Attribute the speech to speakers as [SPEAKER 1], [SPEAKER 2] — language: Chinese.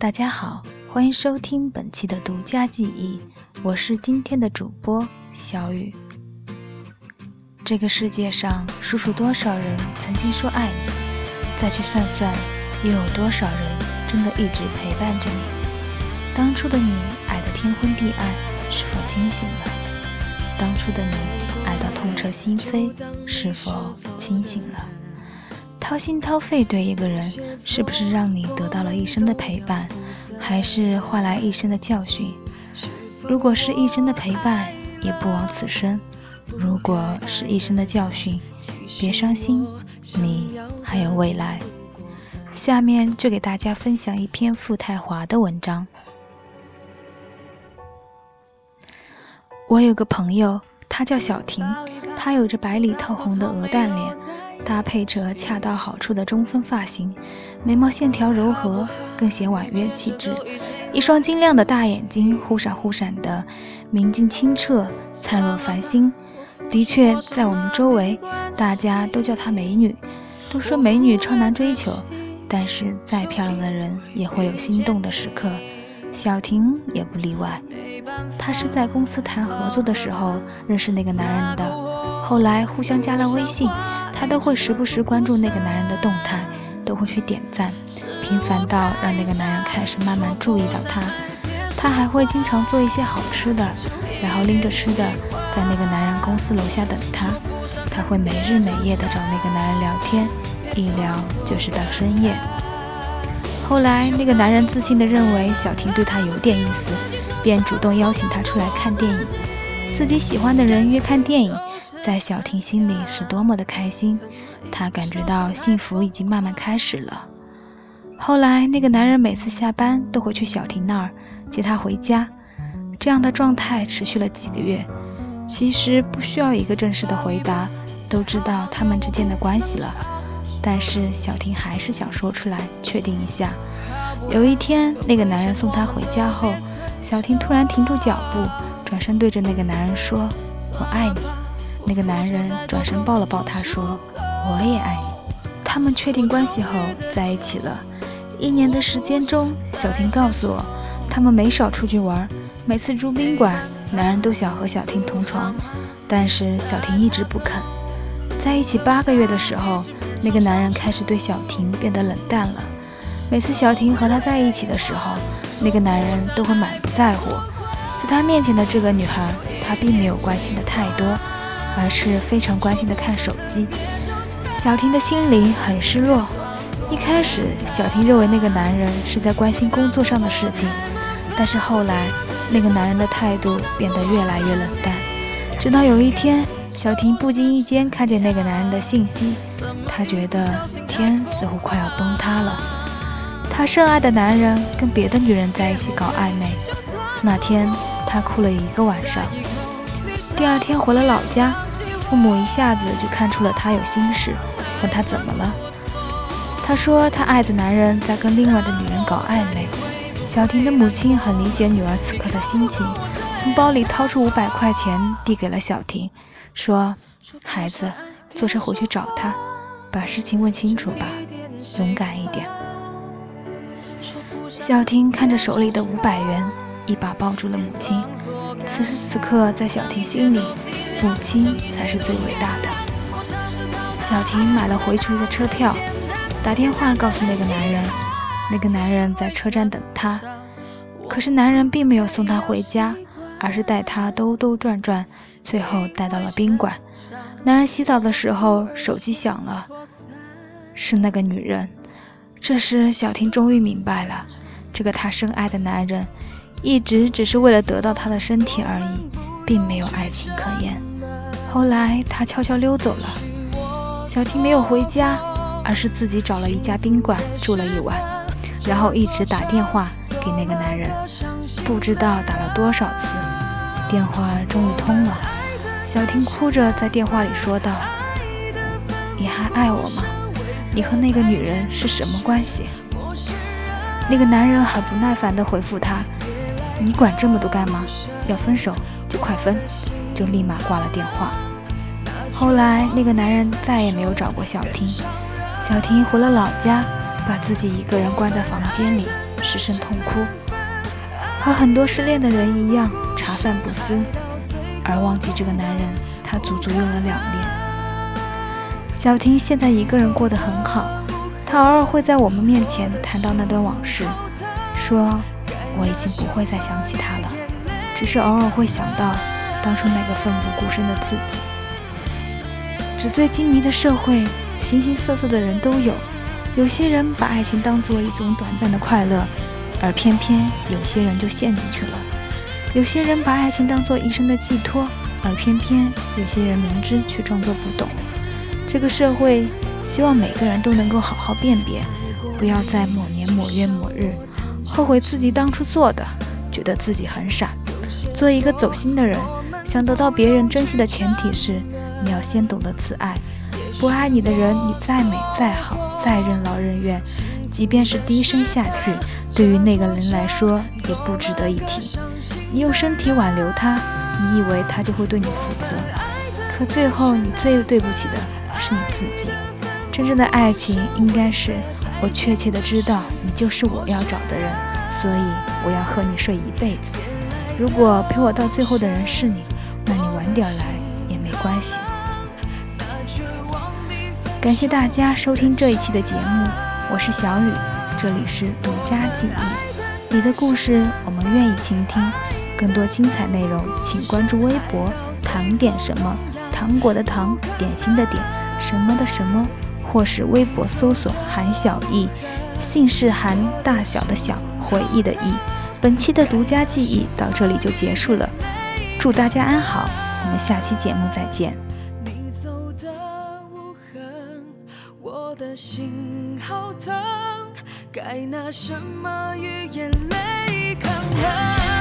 [SPEAKER 1] 大家好，欢迎收听本期的独家记忆，我是今天的主播小雨。这个世界上，数数多少人曾经说爱你，再去算算，又有多少人真的一直陪伴着你？当初的你爱得天昏地暗，是否清醒了？当初的你爱到痛彻心扉，是否清醒了？掏心掏肺对一个人，是不是让你得到了一生的陪伴，还是换来一生的教训？如果是一生的陪伴，也不枉此生；如果是一生的教训，别伤心，你还有未来。下面就给大家分享一篇傅太华的文章。我有个朋友，她叫小婷，她有着白里透红的鹅蛋脸。搭配着恰到好处的中分发型，眉毛线条柔和，更显婉约气质。一双晶亮的大眼睛，忽闪忽闪的，明净清澈，灿若繁星。的确，在我们周围，大家都叫她美女，都说美女超难追求。但是，再漂亮的人也会有心动的时刻，小婷也不例外。她是在公司谈合作的时候认识那个男人的，后来互相加了微信。她都会时不时关注那个男人的动态，都会去点赞，频繁到让那个男人开始慢慢注意到她。她还会经常做一些好吃的，然后拎着吃的在那个男人公司楼下等他。她会每日每夜的找那个男人聊天，一聊就是到深夜。后来那个男人自信的认为小婷对他有点意思，便主动邀请她出来看电影。自己喜欢的人约看电影。在小婷心里是多么的开心，她感觉到幸福已经慢慢开始了。后来，那个男人每次下班都会去小婷那儿接她回家，这样的状态持续了几个月。其实不需要一个正式的回答，都知道他们之间的关系了。但是小婷还是想说出来，确定一下。有一天，那个男人送她回家后，小婷突然停住脚步，转身对着那个男人说：“我爱你。”那个男人转身抱了抱她，说：“我也爱你。”他们确定关系后在一起了。一年的时间中，小婷告诉我，他们没少出去玩，每次住宾馆，男人都想和小婷同床，但是小婷一直不肯。在一起八个月的时候，那个男人开始对小婷变得冷淡了。每次小婷和他在一起的时候，那个男人都会满不在乎。在他面前的这个女孩，他并没有关心的太多。而是非常关心的看手机，小婷的心里很失落。一开始，小婷认为那个男人是在关心工作上的事情，但是后来，那个男人的态度变得越来越冷淡。直到有一天，小婷不经意间看见那个男人的信息，她觉得天似乎快要崩塌了。她深爱的男人跟别的女人在一起搞暧昧，那天她哭了一个晚上。第二天回了老家，父母一下子就看出了他有心事，问他怎么了。他说他爱的男人在跟另外的女人搞暧昧。小婷的母亲很理解女儿此刻的心情，从包里掏出五百块钱递给了小婷，说：“孩子，坐车回去找他，把事情问清楚吧，勇敢一点。”小婷看着手里的五百元。一把抱住了母亲。此时此刻，在小婷心里，母亲才是最伟大的。小婷买了回去的车票，打电话告诉那个男人，那个男人在车站等她。可是男人并没有送她回家，而是带她兜兜转转，最后带到了宾馆。男人洗澡的时候，手机响了，是那个女人。这时，小婷终于明白了，这个她深爱的男人。一直只是为了得到他的身体而已，并没有爱情可言。后来他悄悄溜走了，小婷没有回家，而是自己找了一家宾馆住了一晚，然后一直打电话给那个男人，不知道打了多少次，电话终于通了。小婷哭着在电话里说道：“你还爱我吗？你和那个女人是什么关系？”那个男人很不耐烦地回复她。你管这么多干嘛？要分手就快分，就立马挂了电话。后来那个男人再也没有找过小婷，小婷回了老家，把自己一个人关在房间里，失声痛哭，和很多失恋的人一样，茶饭不思，而忘记这个男人，他足足用了两年。小婷现在一个人过得很好，她偶尔会在我们面前谈到那段往事，说我已经不会再想起他了，只是偶尔会想到当初那个奋不顾身的自己。纸醉金迷的社会，形形色色的人都有。有些人把爱情当做一种短暂的快乐，而偏偏有些人就陷进去了。有些人把爱情当做一生的寄托，而偏偏有些人明知却装作不懂。这个社会希望每个人都能够好好辨别，不要在某年某月某日后悔自己当初做的，觉得自己很傻。做一个走心的人，想得到别人珍惜的前提是。你要先懂得自爱，不爱你的人，你再美再好，再任劳任怨，即便是低声下气，对于那个人来说也不值得一提。你用身体挽留他，你以为他就会对你负责？可最后你最对不起的是你自己。真正的爱情应该是，我确切的知道你就是我要找的人，所以我要和你睡一辈子。如果陪我到最后的人是你，那你晚点来也没关系。感谢大家收听这一期的节目，我是小雨，这里是独家记忆，你的故事我们愿意倾听。更多精彩内容，请关注微博“糖点什么”，糖果的糖，点心的点，什么的什么，或是微博搜索“韩小艺”，姓氏韩，大小的小，回忆的忆。本期的独家记忆到这里就结束了，祝大家安好，我们下期节目再见。你走的无痕，我的心好疼，该拿什么与眼泪抗衡？